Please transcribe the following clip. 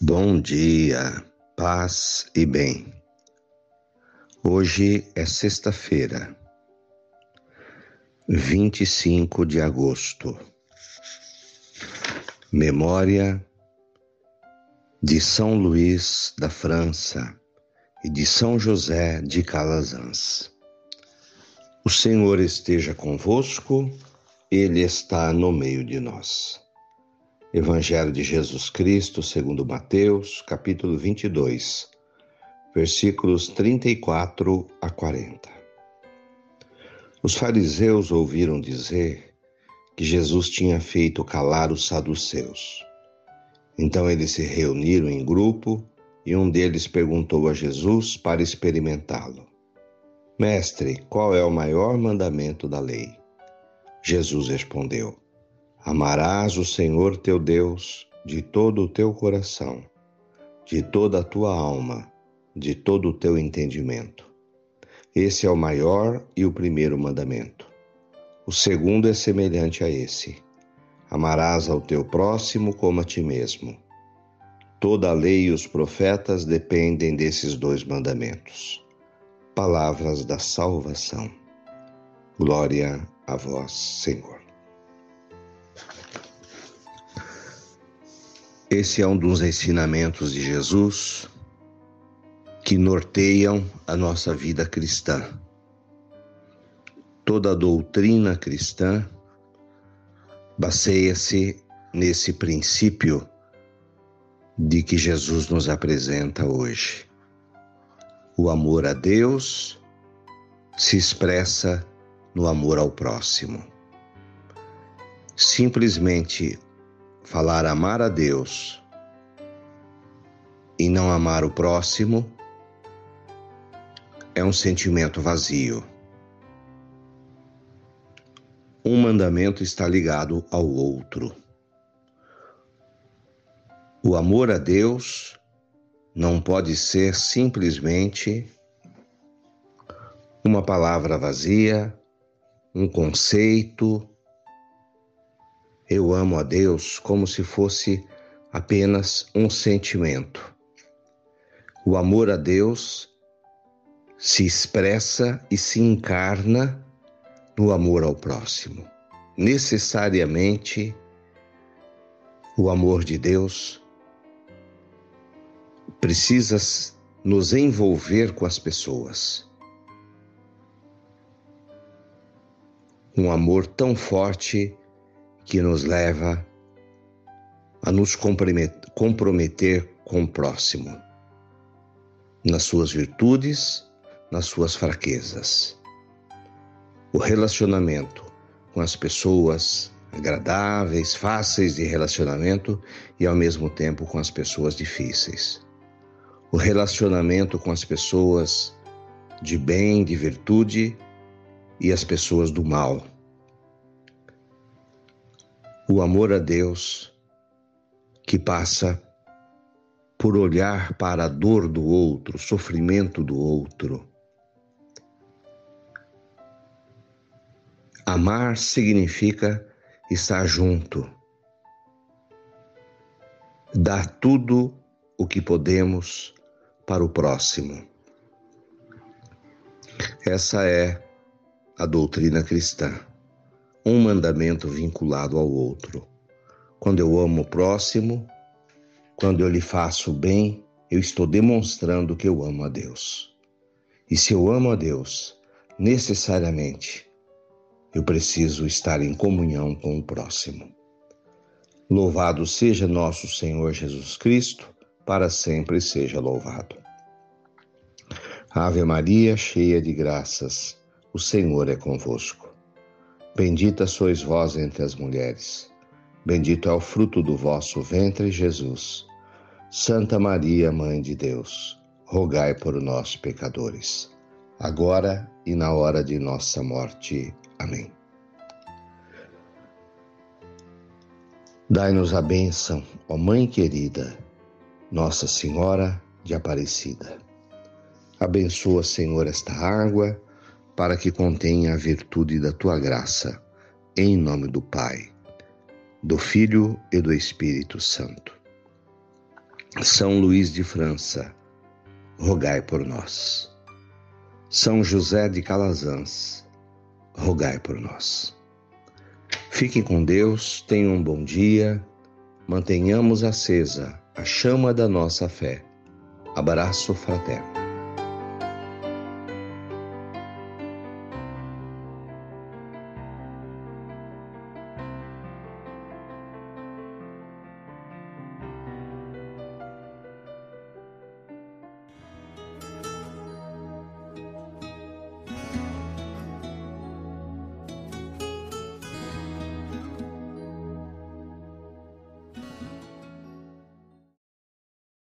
Bom dia, paz e bem. Hoje é sexta-feira, 25 de agosto. Memória de São Luís da França e de São José de Calazans. O Senhor esteja convosco, Ele está no meio de nós. Evangelho de Jesus Cristo, segundo Mateus, capítulo 22, versículos 34 a 40. Os fariseus ouviram dizer que Jesus tinha feito calar os saduceus. Então eles se reuniram em grupo e um deles perguntou a Jesus para experimentá-lo: Mestre, qual é o maior mandamento da lei? Jesus respondeu: Amarás o Senhor teu Deus de todo o teu coração, de toda a tua alma, de todo o teu entendimento. Esse é o maior e o primeiro mandamento. O segundo é semelhante a esse: Amarás ao teu próximo como a ti mesmo. Toda a lei e os profetas dependem desses dois mandamentos. Palavras da salvação. Glória a vós, Senhor. Esse é um dos ensinamentos de Jesus que norteiam a nossa vida cristã. Toda a doutrina cristã baseia-se nesse princípio de que Jesus nos apresenta hoje. O amor a Deus se expressa no amor ao próximo. Simplesmente falar amar a Deus e não amar o próximo é um sentimento vazio. Um mandamento está ligado ao outro. O amor a Deus não pode ser simplesmente uma palavra vazia, um conceito, eu amo a Deus como se fosse apenas um sentimento. O amor a Deus se expressa e se encarna no amor ao próximo. Necessariamente, o amor de Deus precisa nos envolver com as pessoas. Um amor tão forte que nos leva a nos comprometer com o próximo, nas suas virtudes, nas suas fraquezas. O relacionamento com as pessoas agradáveis, fáceis de relacionamento e ao mesmo tempo com as pessoas difíceis. O relacionamento com as pessoas de bem, de virtude e as pessoas do mal o amor a Deus que passa por olhar para a dor do outro, o sofrimento do outro. Amar significa estar junto, dar tudo o que podemos para o próximo. Essa é a doutrina cristã um mandamento vinculado ao outro. Quando eu amo o próximo, quando eu lhe faço bem, eu estou demonstrando que eu amo a Deus. E se eu amo a Deus, necessariamente eu preciso estar em comunhão com o próximo. Louvado seja nosso Senhor Jesus Cristo, para sempre seja louvado. Ave Maria, cheia de graças, o Senhor é convosco. Bendita sois vós entre as mulheres. Bendito é o fruto do vosso ventre, Jesus. Santa Maria, Mãe de Deus, rogai por nós, pecadores, agora e na hora de nossa morte. Amém. Dai-nos a bênção, ó Mãe querida, Nossa Senhora de Aparecida. Abençoa, Senhor, esta água para que contenha a virtude da tua graça, em nome do Pai, do Filho e do Espírito Santo. São Luís de França, rogai por nós. São José de Calazans, rogai por nós. Fiquem com Deus, tenham um bom dia, mantenhamos acesa a chama da nossa fé. Abraço fraterno.